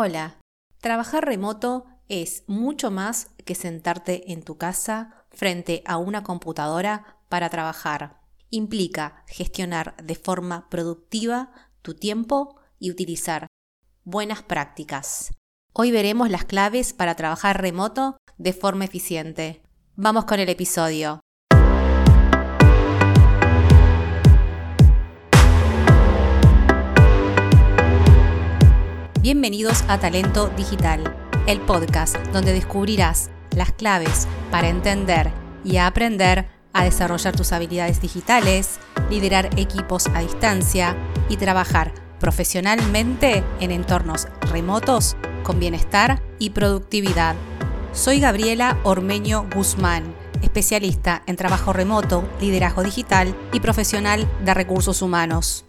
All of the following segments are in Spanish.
Hola, trabajar remoto es mucho más que sentarte en tu casa frente a una computadora para trabajar. Implica gestionar de forma productiva tu tiempo y utilizar buenas prácticas. Hoy veremos las claves para trabajar remoto de forma eficiente. Vamos con el episodio. Bienvenidos a Talento Digital, el podcast donde descubrirás las claves para entender y aprender a desarrollar tus habilidades digitales, liderar equipos a distancia y trabajar profesionalmente en entornos remotos con bienestar y productividad. Soy Gabriela Ormeño Guzmán, especialista en trabajo remoto, liderazgo digital y profesional de recursos humanos.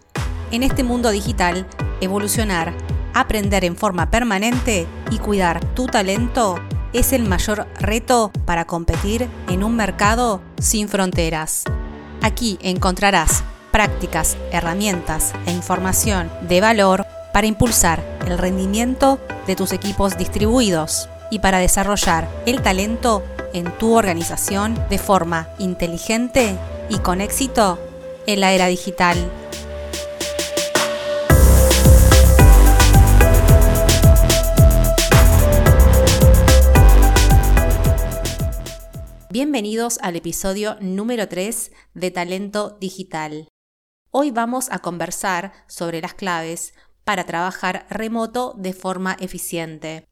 En este mundo digital, evolucionar aprender en forma permanente y cuidar tu talento es el mayor reto para competir en un mercado sin fronteras. Aquí encontrarás prácticas, herramientas e información de valor para impulsar el rendimiento de tus equipos distribuidos y para desarrollar el talento en tu organización de forma inteligente y con éxito en la era digital. Bienvenidos al episodio número 3 de Talento Digital. Hoy vamos a conversar sobre las claves para trabajar remoto de forma eficiente.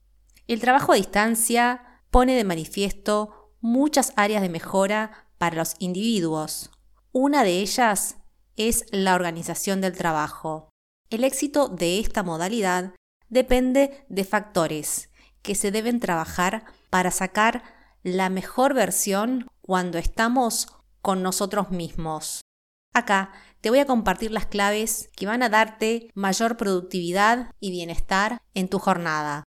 El trabajo a distancia pone de manifiesto muchas áreas de mejora para los individuos. Una de ellas es la organización del trabajo. El éxito de esta modalidad depende de factores que se deben trabajar para sacar la mejor versión cuando estamos con nosotros mismos. Acá te voy a compartir las claves que van a darte mayor productividad y bienestar en tu jornada.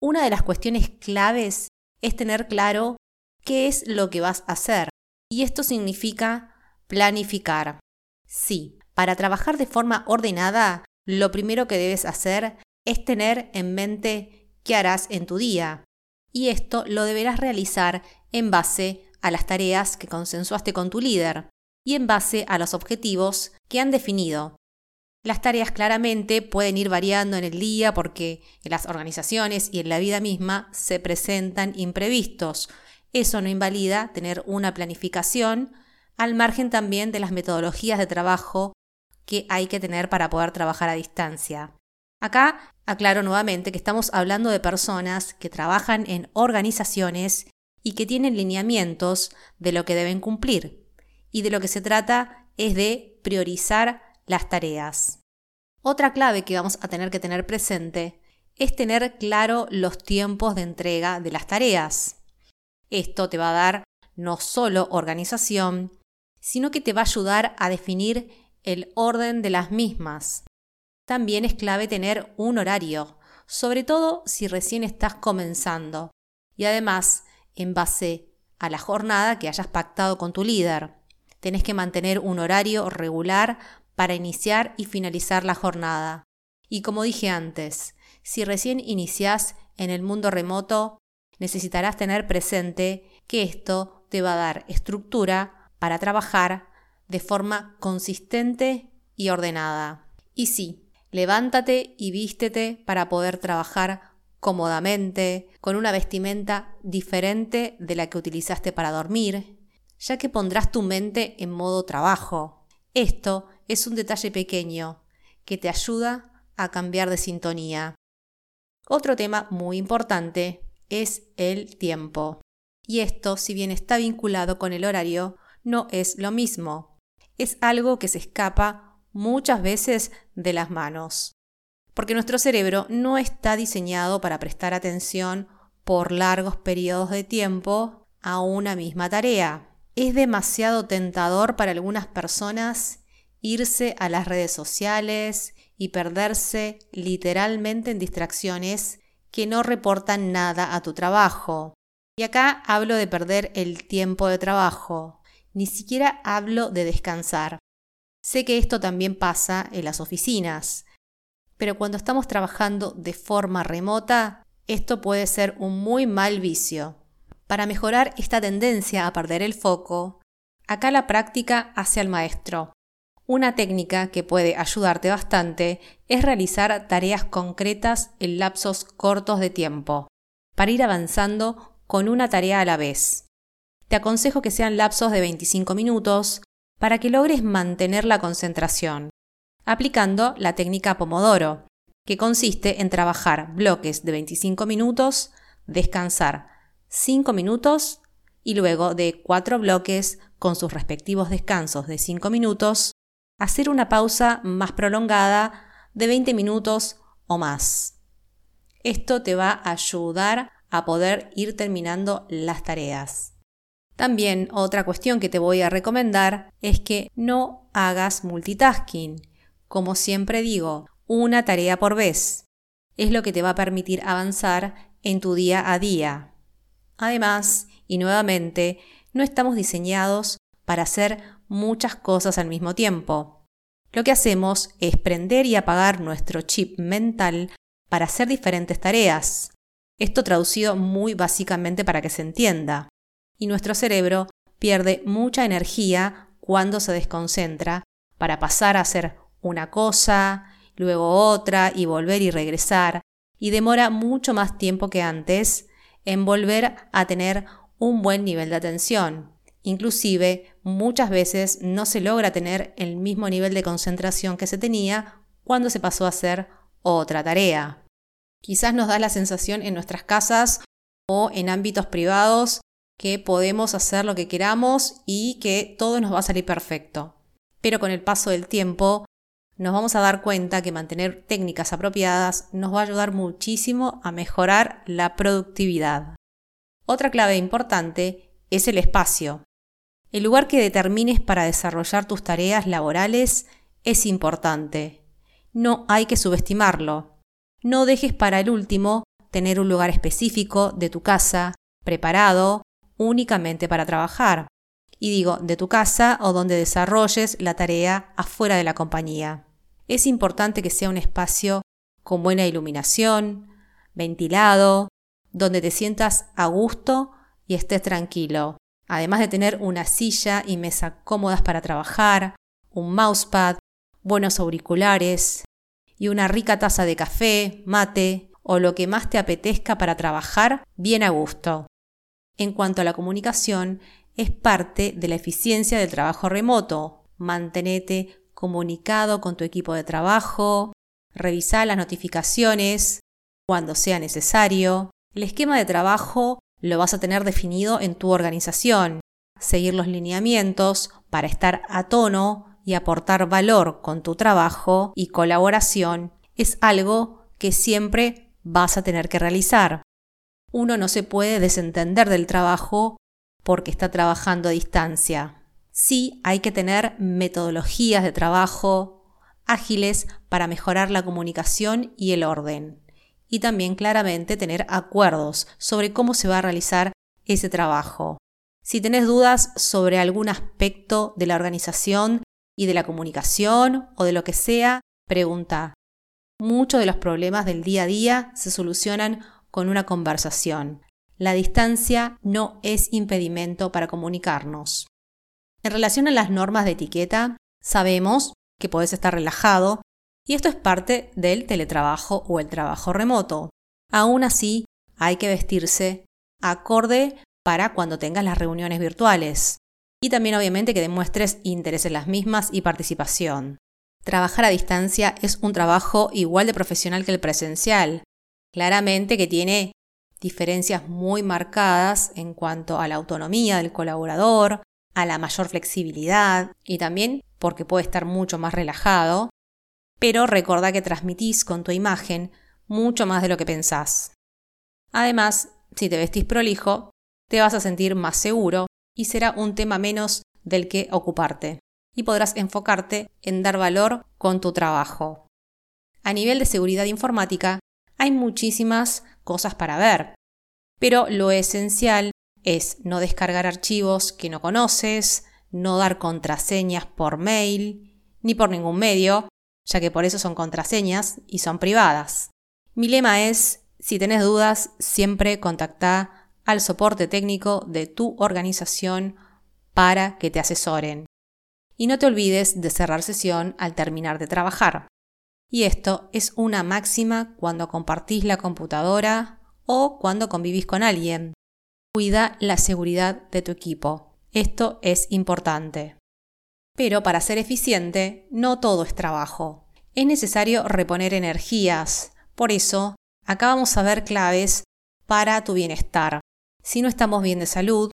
Una de las cuestiones claves es tener claro qué es lo que vas a hacer. Y esto significa planificar. Sí, para trabajar de forma ordenada, lo primero que debes hacer es tener en mente qué harás en tu día y esto lo deberás realizar en base a las tareas que consensuaste con tu líder y en base a los objetivos que han definido. Las tareas claramente pueden ir variando en el día porque en las organizaciones y en la vida misma se presentan imprevistos. Eso no invalida tener una planificación al margen también de las metodologías de trabajo que hay que tener para poder trabajar a distancia. Acá aclaro nuevamente que estamos hablando de personas que trabajan en organizaciones y que tienen lineamientos de lo que deben cumplir. Y de lo que se trata es de priorizar las tareas. Otra clave que vamos a tener que tener presente es tener claro los tiempos de entrega de las tareas. Esto te va a dar no solo organización, sino que te va a ayudar a definir el orden de las mismas. También es clave tener un horario, sobre todo si recién estás comenzando. Y además, en base a la jornada que hayas pactado con tu líder. Tenés que mantener un horario regular para iniciar y finalizar la jornada. Y como dije antes, si recién iniciás en el mundo remoto, necesitarás tener presente que esto te va a dar estructura para trabajar de forma consistente y ordenada. Y sí, Levántate y vístete para poder trabajar cómodamente, con una vestimenta diferente de la que utilizaste para dormir, ya que pondrás tu mente en modo trabajo. Esto es un detalle pequeño que te ayuda a cambiar de sintonía. Otro tema muy importante es el tiempo. Y esto, si bien está vinculado con el horario, no es lo mismo. Es algo que se escapa muchas veces de las manos. Porque nuestro cerebro no está diseñado para prestar atención por largos periodos de tiempo a una misma tarea. Es demasiado tentador para algunas personas irse a las redes sociales y perderse literalmente en distracciones que no reportan nada a tu trabajo. Y acá hablo de perder el tiempo de trabajo, ni siquiera hablo de descansar. Sé que esto también pasa en las oficinas, Pero cuando estamos trabajando de forma remota, esto puede ser un muy mal vicio. Para mejorar esta tendencia a perder el foco, acá la práctica hace al maestro. Una técnica que puede ayudarte bastante es realizar tareas concretas en lapsos cortos de tiempo, para ir avanzando con una tarea a la vez. Te aconsejo que sean lapsos de 25 minutos para que logres mantener la concentración, aplicando la técnica Pomodoro, que consiste en trabajar bloques de 25 minutos, descansar 5 minutos y luego de 4 bloques con sus respectivos descansos de 5 minutos, hacer una pausa más prolongada de 20 minutos o más. Esto te va a ayudar a poder ir terminando las tareas. También otra cuestión que te voy a recomendar es que no hagas multitasking. Como siempre digo, una tarea por vez. Es lo que te va a permitir avanzar en tu día a día. Además, y nuevamente, no estamos diseñados para hacer muchas cosas al mismo tiempo. Lo que hacemos es prender y apagar nuestro chip mental para hacer diferentes tareas. Esto traducido muy básicamente para que se entienda. Y nuestro cerebro pierde mucha energía cuando se desconcentra para pasar a hacer una cosa, luego otra y volver y regresar, y demora mucho más tiempo que antes en volver a tener un buen nivel de atención. Inclusive, muchas veces no se logra tener el mismo nivel de concentración que se tenía cuando se pasó a hacer otra tarea. Quizás nos da la sensación en nuestras casas o en ámbitos privados que podemos hacer lo que queramos y que todo nos va a salir perfecto. Pero con el paso del tiempo nos vamos a dar cuenta que mantener técnicas apropiadas nos va a ayudar muchísimo a mejorar la productividad. Otra clave importante es el espacio. El lugar que determines para desarrollar tus tareas laborales es importante. No hay que subestimarlo. No dejes para el último tener un lugar específico de tu casa preparado únicamente para trabajar y digo de tu casa o donde desarrolles la tarea afuera de la compañía. Es importante que sea un espacio con buena iluminación, ventilado, donde te sientas a gusto y estés tranquilo. Además de tener una silla y mesa cómodas para trabajar, un mousepad, buenos auriculares y una rica taza de café, mate o lo que más te apetezca para trabajar bien a gusto. En cuanto a la comunicación, es parte de la eficiencia del trabajo remoto. Mantenete comunicado con tu equipo de trabajo, revisar las notificaciones cuando sea necesario. El esquema de trabajo lo vas a tener definido en tu organización. Seguir los lineamientos para estar a tono y aportar valor con tu trabajo y colaboración es algo que siempre vas a tener que realizar. Uno no se puede desentender del trabajo porque está trabajando a distancia. Sí hay que tener metodologías de trabajo ágiles para mejorar la comunicación y el orden. Y también claramente tener acuerdos sobre cómo se va a realizar ese trabajo. Si tenés dudas sobre algún aspecto de la organización y de la comunicación o de lo que sea, pregunta. Muchos de los problemas del día a día se solucionan con una conversación. La distancia no es impedimento para comunicarnos. En relación a las normas de etiqueta, sabemos que puedes estar relajado y esto es parte del teletrabajo o el trabajo remoto. Aún así, hay que vestirse acorde para cuando tengas las reuniones virtuales. Y también obviamente que demuestres interés en las mismas y participación. Trabajar a distancia es un trabajo igual de profesional que el presencial. Claramente que tiene diferencias muy marcadas en cuanto a la autonomía del colaborador, a la mayor flexibilidad y también porque puede estar mucho más relajado, pero recuerda que transmitís con tu imagen mucho más de lo que pensás. Además, si te vestís prolijo, te vas a sentir más seguro y será un tema menos del que ocuparte y podrás enfocarte en dar valor con tu trabajo. A nivel de seguridad informática, hay muchísimas cosas para ver, pero lo esencial es no descargar archivos que no conoces, no dar contraseñas por mail ni por ningún medio, ya que por eso son contraseñas y son privadas. Mi lema es, si tenés dudas, siempre contacta al soporte técnico de tu organización para que te asesoren. Y no te olvides de cerrar sesión al terminar de trabajar. Y esto es una máxima cuando compartís la computadora o cuando convivís con alguien. Cuida la seguridad de tu equipo. Esto es importante. Pero para ser eficiente, no todo es trabajo. Es necesario reponer energías. Por eso, acá vamos a ver claves para tu bienestar. Si no estamos bien de salud,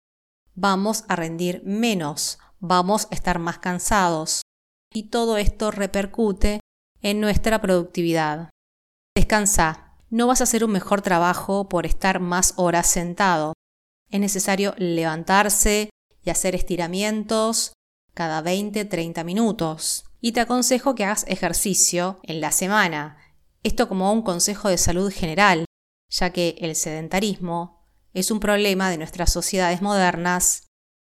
vamos a rendir menos, vamos a estar más cansados. Y todo esto repercute en nuestra productividad. Descansa. No vas a hacer un mejor trabajo por estar más horas sentado. Es necesario levantarse y hacer estiramientos cada 20-30 minutos. Y te aconsejo que hagas ejercicio en la semana. Esto como un consejo de salud general, ya que el sedentarismo es un problema de nuestras sociedades modernas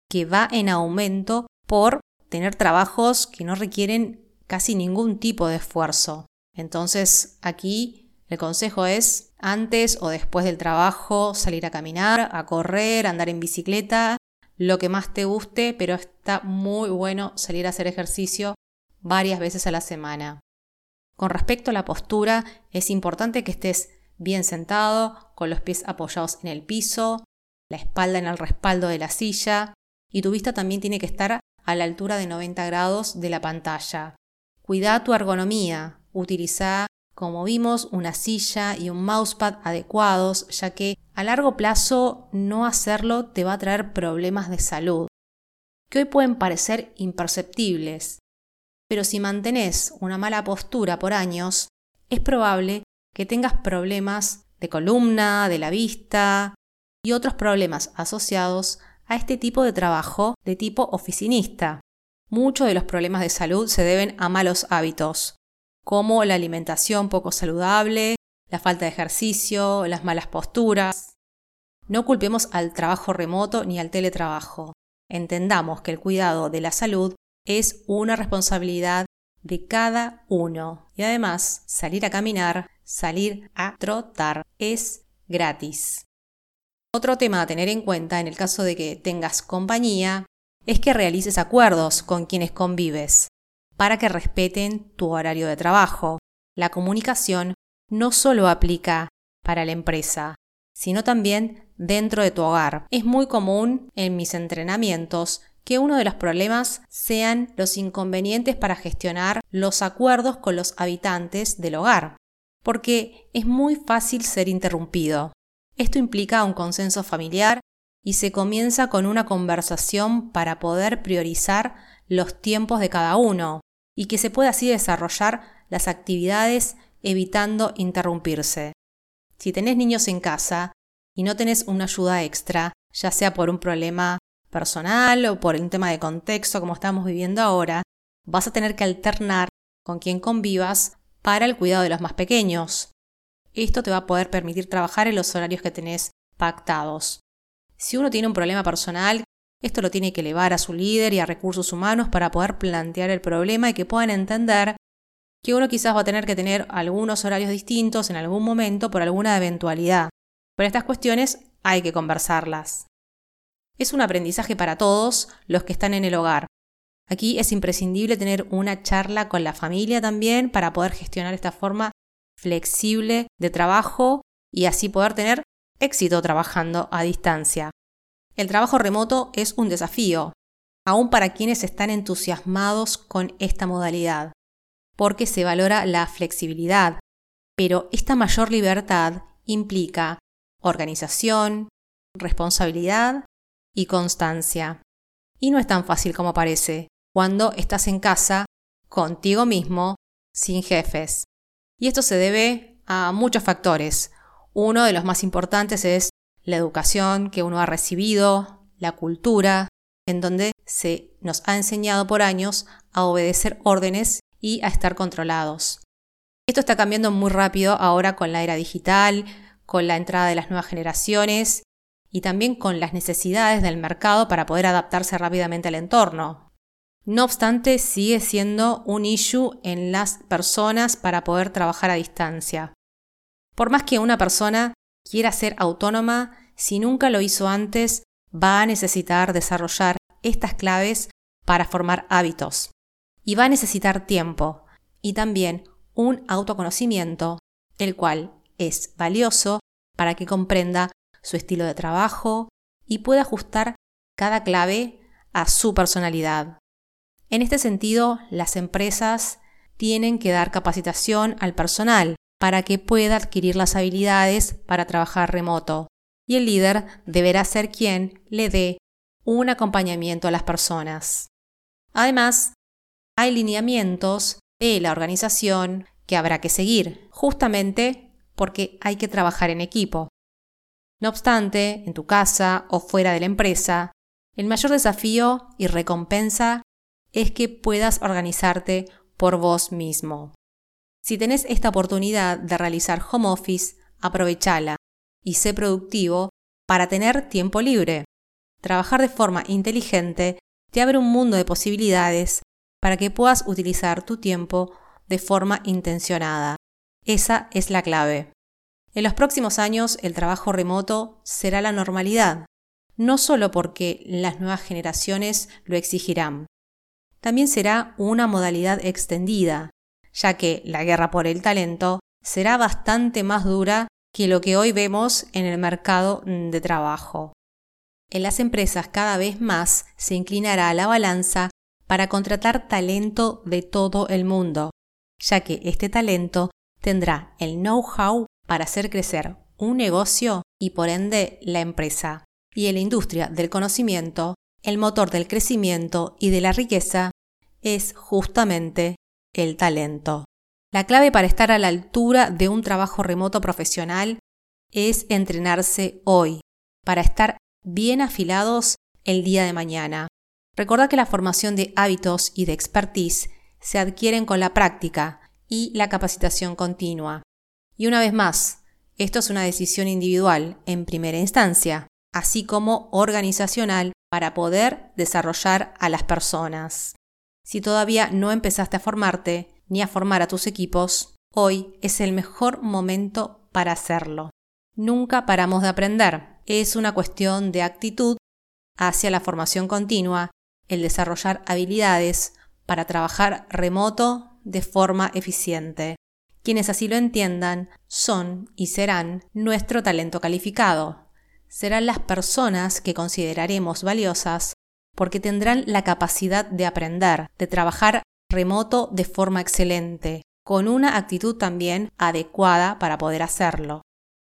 que va en aumento por tener trabajos que no requieren casi ningún tipo de esfuerzo. Entonces aquí el consejo es antes o después del trabajo salir a caminar, a correr, andar en bicicleta, lo que más te guste, pero está muy bueno salir a hacer ejercicio varias veces a la semana. Con respecto a la postura, es importante que estés bien sentado, con los pies apoyados en el piso, la espalda en el respaldo de la silla y tu vista también tiene que estar a la altura de 90 grados de la pantalla. Cuida tu ergonomía, utiliza, como vimos, una silla y un mousepad adecuados, ya que a largo plazo no hacerlo te va a traer problemas de salud, que hoy pueden parecer imperceptibles, pero si mantenés una mala postura por años, es probable que tengas problemas de columna, de la vista y otros problemas asociados a este tipo de trabajo de tipo oficinista. Muchos de los problemas de salud se deben a malos hábitos, como la alimentación poco saludable, la falta de ejercicio, las malas posturas. No culpemos al trabajo remoto ni al teletrabajo. Entendamos que el cuidado de la salud es una responsabilidad de cada uno. Y además, salir a caminar, salir a trotar es gratis. Otro tema a tener en cuenta en el caso de que tengas compañía es que realices acuerdos con quienes convives para que respeten tu horario de trabajo. La comunicación no solo aplica para la empresa, sino también dentro de tu hogar. Es muy común en mis entrenamientos que uno de los problemas sean los inconvenientes para gestionar los acuerdos con los habitantes del hogar, porque es muy fácil ser interrumpido. Esto implica un consenso familiar y se comienza con una conversación para poder priorizar los tiempos de cada uno y que se pueda así desarrollar las actividades evitando interrumpirse. Si tenés niños en casa y no tenés una ayuda extra, ya sea por un problema personal o por un tema de contexto como estamos viviendo ahora, vas a tener que alternar con quien convivas para el cuidado de los más pequeños. Esto te va a poder permitir trabajar en los horarios que tenés pactados. Si uno tiene un problema personal, esto lo tiene que elevar a su líder y a recursos humanos para poder plantear el problema y que puedan entender que uno quizás va a tener que tener algunos horarios distintos en algún momento por alguna eventualidad. Pero estas cuestiones hay que conversarlas. Es un aprendizaje para todos los que están en el hogar. Aquí es imprescindible tener una charla con la familia también para poder gestionar esta forma flexible de trabajo y así poder tener éxito trabajando a distancia. El trabajo remoto es un desafío, aún para quienes están entusiasmados con esta modalidad, porque se valora la flexibilidad, pero esta mayor libertad implica organización, responsabilidad y constancia. Y no es tan fácil como parece cuando estás en casa contigo mismo, sin jefes. Y esto se debe a muchos factores. Uno de los más importantes es la educación que uno ha recibido, la cultura, en donde se nos ha enseñado por años a obedecer órdenes y a estar controlados. Esto está cambiando muy rápido ahora con la era digital, con la entrada de las nuevas generaciones y también con las necesidades del mercado para poder adaptarse rápidamente al entorno. No obstante, sigue siendo un issue en las personas para poder trabajar a distancia. Por más que una persona quiera ser autónoma, si nunca lo hizo antes, va a necesitar desarrollar estas claves para formar hábitos. Y va a necesitar tiempo y también un autoconocimiento, el cual es valioso para que comprenda su estilo de trabajo y pueda ajustar cada clave a su personalidad. En este sentido, las empresas tienen que dar capacitación al personal para que pueda adquirir las habilidades para trabajar remoto. Y el líder deberá ser quien le dé un acompañamiento a las personas. Además, hay lineamientos de la organización que habrá que seguir, justamente porque hay que trabajar en equipo. No obstante, en tu casa o fuera de la empresa, el mayor desafío y recompensa es que puedas organizarte por vos mismo. Si tenés esta oportunidad de realizar home office, aprovechala y sé productivo para tener tiempo libre. Trabajar de forma inteligente te abre un mundo de posibilidades para que puedas utilizar tu tiempo de forma intencionada. Esa es la clave. En los próximos años el trabajo remoto será la normalidad, no solo porque las nuevas generaciones lo exigirán, también será una modalidad extendida, ya que la guerra por el talento será bastante más dura que lo que hoy vemos en el mercado de trabajo. En las empresas cada vez más se inclinará la balanza para contratar talento de todo el mundo, ya que este talento tendrá el know-how para hacer crecer un negocio y por ende la empresa. Y en la industria del conocimiento, el motor del crecimiento y de la riqueza es justamente el talento. La clave para estar a la altura de un trabajo remoto profesional es entrenarse hoy, para estar bien afilados el día de mañana. Recuerda que la formación de hábitos y de expertise se adquieren con la práctica y la capacitación continua. Y una vez más, esto es una decisión individual en primera instancia, así como organizacional para poder desarrollar a las personas. Si todavía no empezaste a formarte ni a formar a tus equipos, hoy es el mejor momento para hacerlo. Nunca paramos de aprender. Es una cuestión de actitud hacia la formación continua, el desarrollar habilidades para trabajar remoto de forma eficiente. Quienes así lo entiendan son y serán nuestro talento calificado. Serán las personas que consideraremos valiosas porque tendrán la capacidad de aprender, de trabajar remoto de forma excelente, con una actitud también adecuada para poder hacerlo.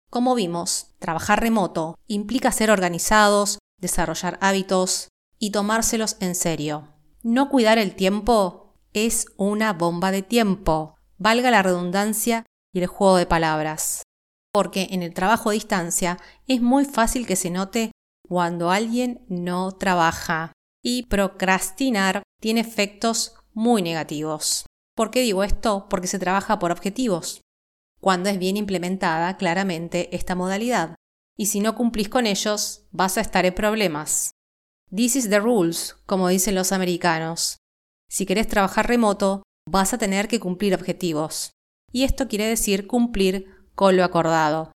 Como vimos, trabajar remoto implica ser organizados, desarrollar hábitos y tomárselos en serio. No cuidar el tiempo es una bomba de tiempo, valga la redundancia y el juego de palabras. Porque en el trabajo a distancia es muy fácil que se note cuando alguien no trabaja. Y procrastinar tiene efectos muy negativos. ¿Por qué digo esto? Porque se trabaja por objetivos. Cuando es bien implementada claramente esta modalidad. Y si no cumplís con ellos, vas a estar en problemas. This is the rules, como dicen los americanos. Si querés trabajar remoto, vas a tener que cumplir objetivos. Y esto quiere decir cumplir con lo acordado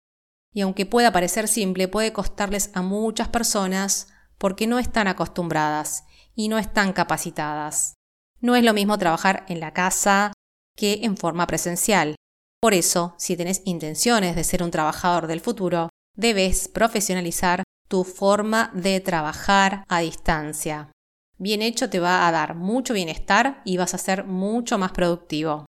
y aunque pueda parecer simple, puede costarles a muchas personas porque no están acostumbradas y no están capacitadas. No es lo mismo trabajar en la casa que en forma presencial. Por eso, si tenés intenciones de ser un trabajador del futuro, debes profesionalizar tu forma de trabajar a distancia. Bien hecho te va a dar mucho bienestar y vas a ser mucho más productivo.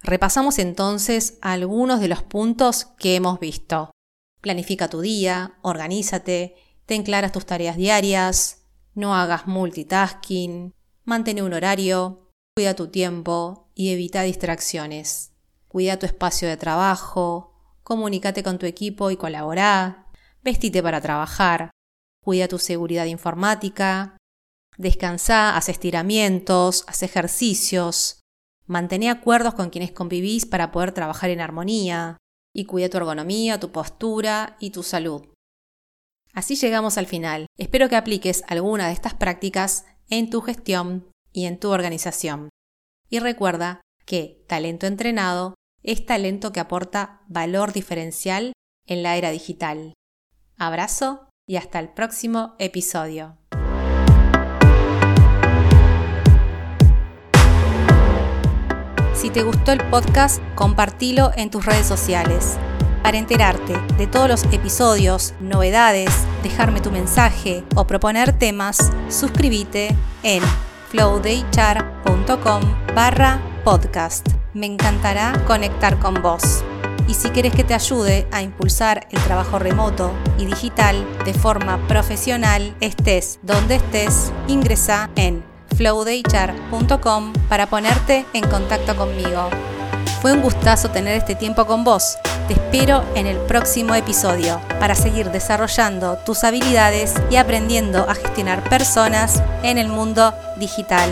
Repasamos entonces algunos de los puntos que hemos visto. Planifica tu día, organízate, ten claras tus tareas diarias, no hagas multitasking, mantén un horario, cuida tu tiempo y evita distracciones. Cuida tu espacio de trabajo, comunícate con tu equipo y colabora, vestite para trabajar, cuida tu seguridad informática, descansa, haz estiramientos, haz ejercicios, mantén acuerdos con quienes convivís para poder trabajar en armonía, y cuida tu ergonomía, tu postura y tu salud. Así llegamos al final. Espero que apliques alguna de estas prácticas en tu gestión y en tu organización. Y recuerda que talento entrenado es talento que aporta valor diferencial en la era digital. Abrazo y hasta el próximo episodio. Si te gustó el podcast, compartilo en tus redes sociales. Para enterarte de todos los episodios, novedades, dejarme tu mensaje o proponer temas, suscríbete en flowdaychar.com barra podcast. Me encantará conectar con vos. Y si quieres que te ayude a impulsar el trabajo remoto y digital de forma profesional, estés donde estés, ingresa en flowdaychar.com para ponerte en contacto conmigo. Fue un gustazo tener este tiempo con vos. Te espero en el próximo episodio para seguir desarrollando tus habilidades y aprendiendo a gestionar personas en el mundo digital.